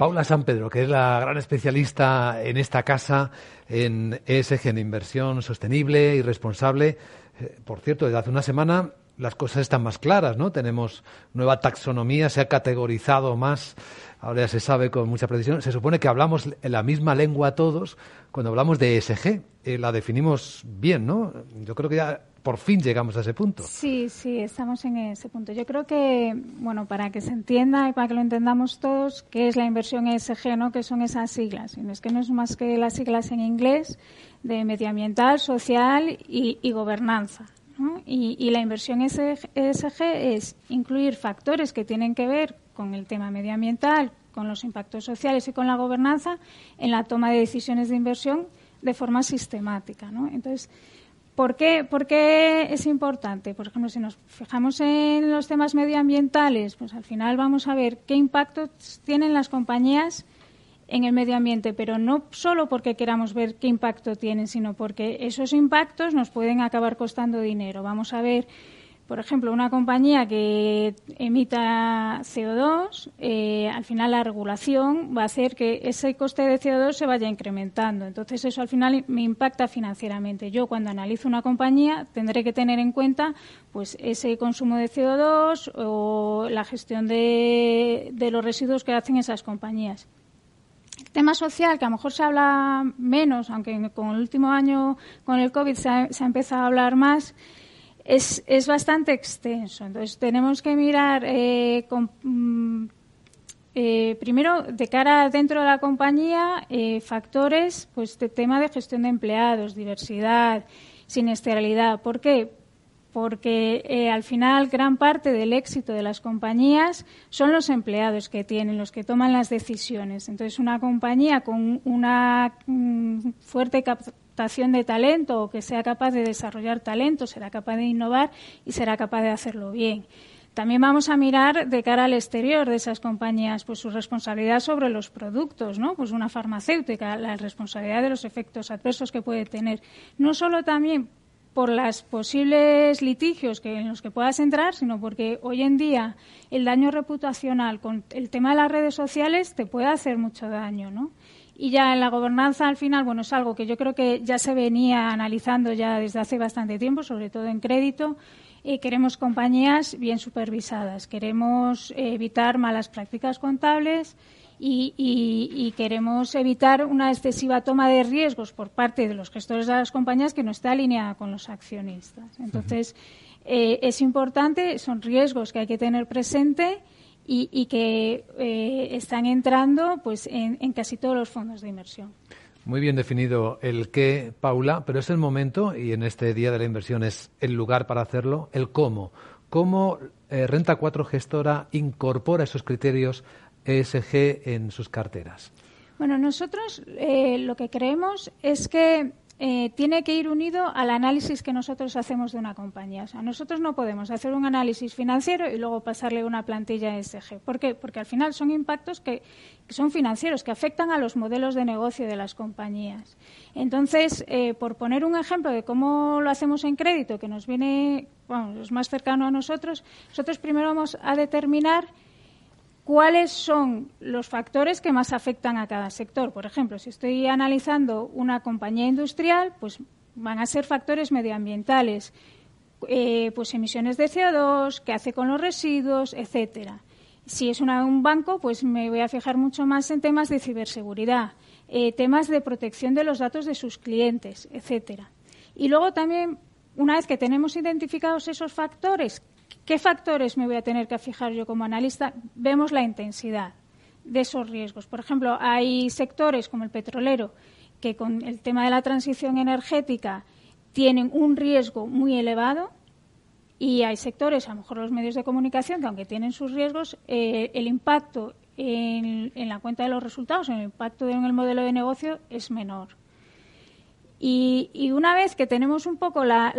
Paula San Pedro, que es la gran especialista en esta casa, en ESG, en inversión sostenible y responsable. Eh, por cierto, desde hace una semana las cosas están más claras, ¿no? Tenemos nueva taxonomía, se ha categorizado más, ahora ya se sabe con mucha precisión. Se supone que hablamos la misma lengua todos cuando hablamos de ESG. Eh, la definimos bien, ¿no? Yo creo que ya por fin llegamos a ese punto. Sí, sí, estamos en ese punto. Yo creo que, bueno, para que se entienda y para que lo entendamos todos, qué es la inversión ESG, ¿no? ¿Qué son esas siglas? Es que no es más que las siglas en inglés de medioambiental, social y, gobernanza. Y, y, la inversión ESG es incluir factores que tienen que ver con el tema medioambiental, con los impactos sociales y con la gobernanza en la toma de decisiones de inversión de forma sistemática. ¿no? Entonces, ¿Por qué, ¿Por qué, es importante? Por ejemplo, si nos fijamos en los temas medioambientales, pues al final vamos a ver qué impactos tienen las compañías en el medio ambiente, pero no solo porque queramos ver qué impacto tienen, sino porque esos impactos nos pueden acabar costando dinero. Vamos a ver por ejemplo, una compañía que emita CO2, eh, al final la regulación va a hacer que ese coste de CO2 se vaya incrementando. Entonces, eso al final me impacta financieramente. Yo, cuando analizo una compañía, tendré que tener en cuenta pues ese consumo de CO2 o la gestión de, los residuos que hacen esas compañías. El tema social, que a lo mejor se habla menos, aunque con el último año, con el COVID, se ha empezado a hablar más, es, es bastante extenso. Entonces, tenemos que mirar eh, mm, eh, primero, de cara dentro de la compañía, eh, factores, pues, de tema de gestión de empleados, diversidad, siniestralidad. ¿Por qué? Porque al final gran parte del éxito de las compañías son los empleados que tienen, los que toman las decisiones. Entonces, una compañía con una mm, fuerte de talento o que sea capaz de desarrollar talento, será capaz de innovar y será capaz de hacerlo bien. También vamos a mirar de cara al exterior de esas compañías, pues su responsabilidad sobre los productos, ¿no? Pues una farmacéutica, la responsabilidad de los efectos adversos que puede tener. No solo también por los posibles litigios que, en los que puedas entrar, sino porque hoy en día el daño reputacional con el tema de las redes sociales te puede hacer mucho daño, ¿no? Y ya en la gobernanza, al final, bueno, es algo que yo creo que ya se venía analizando ya desde hace bastante tiempo, sobre todo en crédito. queremos compañías bien supervisadas, queremos evitar malas prácticas contables y, queremos evitar una excesiva toma de riesgos por parte de los gestores de las compañías que no está alineada con los accionistas. Entonces, eh, es importante, son riesgos que hay que tener presente y, que eh, están entrando pues en, casi todos los fondos de inversión. Muy bien definido el qué, Paula, pero es el momento, y en este Día de la Inversión es el lugar para hacerlo, el cómo. ¿Cómo eh, Renta 4 Gestora incorpora esos criterios ESG en sus carteras? Bueno, nosotros eh, lo que creemos es que eh, tiene que ir unido al análisis que nosotros hacemos de una compañía. O sea, nosotros no podemos hacer un análisis financiero y luego pasarle una plantilla ESG. ¿Por qué? Porque al final son impactos que, son financieros, que afectan a los modelos de negocio de las compañías. Entonces, eh, por poner un ejemplo de cómo lo hacemos en crédito, que nos viene, más cercano a nosotros, nosotros primero vamos a determinar cuáles son los factores que más afectan a cada sector. Por ejemplo, si estoy analizando una compañía industrial, pues van a ser factores medioambientales, eh, pues emisiones de CO2, qué hace con los residuos, etcétera. Si es un banco, pues me voy a fijar mucho más en temas de ciberseguridad, eh, temas de protección de los datos de sus clientes, etcétera. Y luego también, una vez que tenemos identificados esos factores ¿Qué factores me voy a tener que fijar yo como analista? Vemos la intensidad de esos riesgos. Por ejemplo, hay sectores como el petrolero que con el tema de la transición energética tienen un riesgo muy elevado y hay sectores, a lo mejor los medios de comunicación, que aunque tienen sus riesgos, eh, el impacto en, la cuenta de los resultados, el impacto en el modelo de negocio es menor. Y, una vez que tenemos un poco la,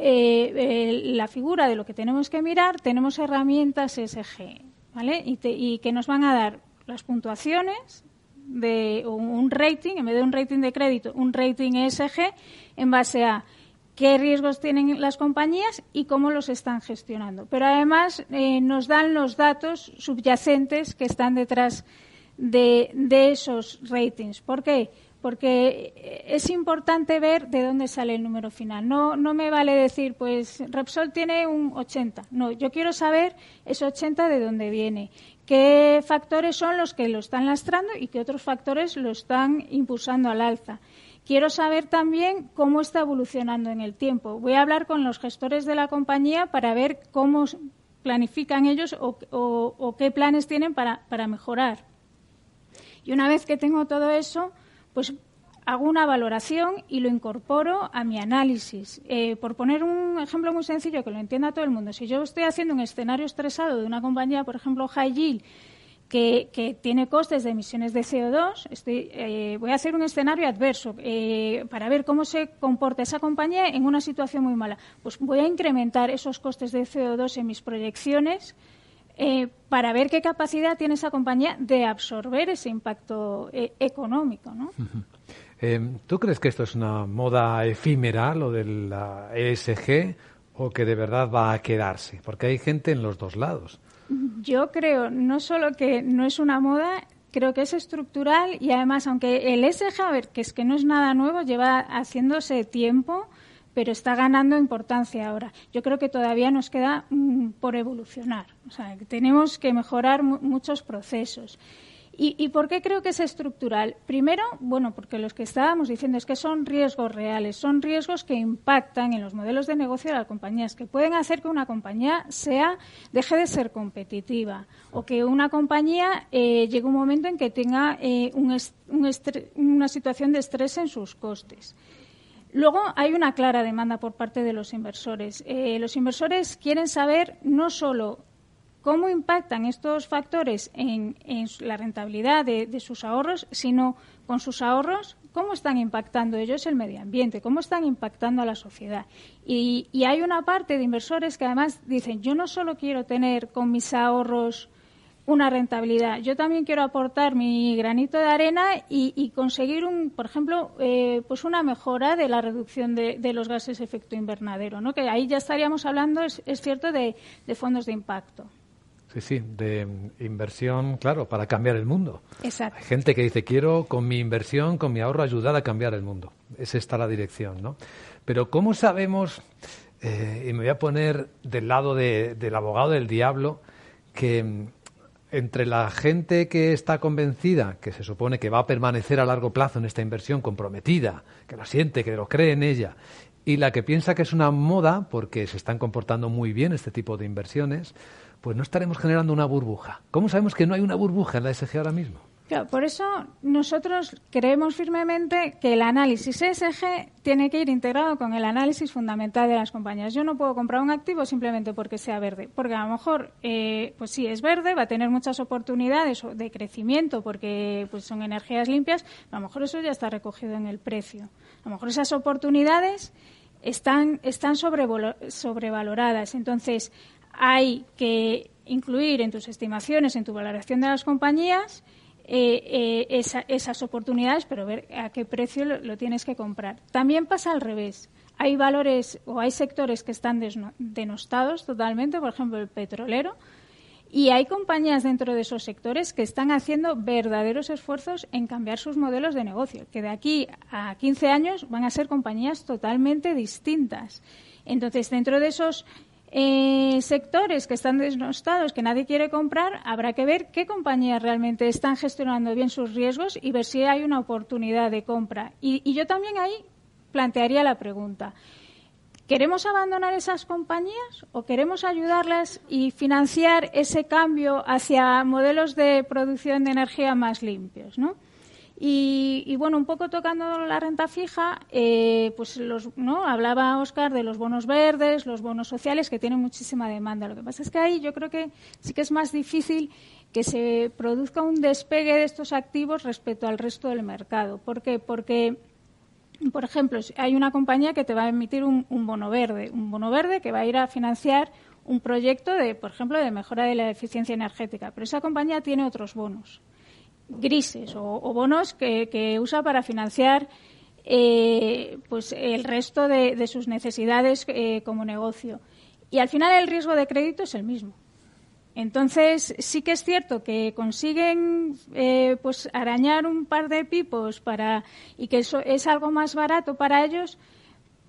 eh, la figura de lo que tenemos que mirar, tenemos herramientas SG, ¿vale? Y, que nos van a dar las puntuaciones de un rating, en vez de un rating de crédito, un rating ESG en base a qué riesgos tienen las compañías y cómo los están gestionando. Pero además eh, nos dan los datos subyacentes que están detrás de, esos ratings. ¿Por qué? Porque es importante ver de dónde sale el número final. No, no me vale decir, pues Repsol tiene un 80. No, yo quiero saber ese 80 de dónde viene. ¿Qué factores son los que lo están lastrando y qué otros factores lo están impulsando al alza? Quiero saber también cómo está evolucionando en el tiempo. Voy a hablar con los gestores de la compañía para ver cómo planifican ellos o, qué planes tienen para, mejorar. Y una vez que tengo todo eso, pues hago una valoración y lo incorporo a mi análisis. Eh, por poner un ejemplo muy sencillo que lo entienda todo el mundo, si yo estoy haciendo un escenario estresado de una compañía, por ejemplo, High Yield, que, tiene costes de emisiones de CO2. Eh, voy a hacer un escenario adverso eh, para ver cómo se comporta esa compañía en una situación muy mala. Pues voy a incrementar esos costes de CO2 en mis proyecciones eh, para ver qué capacidad tiene esa compañía de absorber ese impacto económico. ¿no? ¿Tú crees que esto es una moda efímera, lo de la ESG, o que de verdad va a quedarse? Porque hay gente en los dos lados. Yo creo no solo que no es una moda, creo que es estructural y además, aunque el SG, a ver, que es que no es nada nuevo, lleva haciéndose tiempo, pero está ganando importancia ahora. Yo creo que todavía nos queda mm, por evolucionar. O sea, que tenemos que mejorar muchos procesos. ¿Y, por qué creo que es estructural? Primero, bueno, porque los que estábamos diciendo es que son riesgos reales, son riesgos que impactan en los modelos de negocio de las compañías, que pueden hacer que una compañía sea deje de ser competitiva o que una compañía eh, llegue un momento en que tenga eh, una situación de estrés en sus costes. Luego hay una clara demanda por parte de los inversores. Eh, los inversores quieren saber no solo cómo impactan estos factores en, la rentabilidad de, sus ahorros, sino con sus ahorros, cómo están impactando ellos el medio ambiente, cómo están impactando a la sociedad. Y, hay una parte de inversores que además dicen, yo no solo quiero tener con mis ahorros una rentabilidad. Yo también quiero aportar mi granito de arena y, conseguir, un, por ejemplo, eh, pues una mejora de la reducción de, los gases de efecto invernadero, ¿no? Que ahí ya estaríamos hablando, es, cierto, de fondos de impacto. Sí, sí, de inversión, claro, para cambiar el mundo. Exacto. Hay gente que dice, quiero con mi inversión, con mi ahorro, ayudar a cambiar el mundo. Esa está la dirección, ¿no? Pero ¿cómo sabemos, eh, y me voy a poner del lado del abogado del diablo, que entre la gente que está convencida, que se supone que va a permanecer a largo plazo en esta inversión, comprometida, que lo siente, que lo cree en ella, y la que piensa que es una moda, porque se están comportando muy bien este tipo de inversiones, pues no estaremos generando una burbuja. ¿Cómo sabemos que no hay una burbuja en la ESG ahora mismo? Por eso nosotros creemos firmemente que el análisis ESG tiene que ir integrado con el análisis fundamental de las compañías. Yo no puedo comprar un activo simplemente porque sea verde, porque a lo mejor, eh, pues sí, es verde, va a tener muchas oportunidades de crecimiento porque pues son energías limpias, a lo mejor eso ya está recogido en el precio. A lo mejor esas oportunidades están, están sobrevaloradas. Entonces, hay que incluir en tus estimaciones, en tu valoración de las compañías, eh, eh, esas oportunidades, pero ver a qué precio lo, tienes que comprar. También pasa al revés. Hay valores o hay sectores que están denostados totalmente, por ejemplo, el petrolero, y hay compañías dentro de esos sectores que están haciendo verdaderos esfuerzos en cambiar sus modelos de negocio, que de aquí a 15 años van a ser compañías totalmente distintas. Entonces, dentro de esos eh, sectores que están desnostados, que nadie quiere comprar, habrá que ver qué compañías realmente están gestionando bien sus riesgos y ver si hay una oportunidad de compra. Y, yo también ahí plantearía la pregunta. ¿Queremos abandonar esas compañías o queremos ayudarlas y financiar ese cambio hacia modelos de producción de energía más limpios? ¿no? Y, bueno, un poco tocando la renta fija, eh, pues los, ¿no? hablaba Oscar de los bonos verdes, los bonos sociales, que tienen muchísima demanda. Lo que pasa es que ahí yo creo que sí que es más difícil que se produzca un despegue de estos activos respecto al resto del mercado. ¿Por qué? Porque, por ejemplo, hay una compañía que te va a emitir un, un bono verde, un bono verde que va a ir a financiar un proyecto de, por ejemplo, de mejora de la eficiencia energética, pero esa compañía tiene otros bonos grises o, bonos que, usa para financiar eh, pues el resto de, sus necesidades eh, como negocio. Y al final el riesgo de crédito es el mismo. Entonces, sí que es cierto que consiguen eh, pues arañar un par de pipos para y que eso es algo más barato para ellos,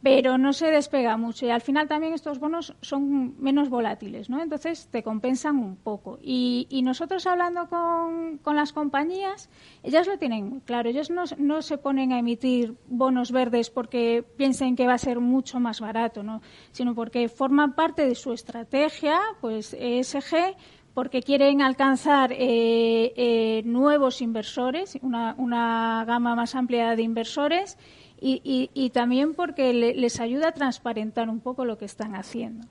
pero no se despega mucho y al final también estos bonos son menos volátiles, ¿no? Entonces te compensan un poco. Y, nosotros hablando con, con, las compañías, ellas lo tienen muy claro. Ellos no, no, se ponen a emitir bonos verdes porque piensen que va a ser mucho más barato, ¿no? Sino porque forman parte de su estrategia, pues ESG, porque quieren alcanzar eh, eh, nuevos inversores, una, una gama más amplia de inversores y, y, también porque les ayuda a transparentar un poco lo que están haciendo.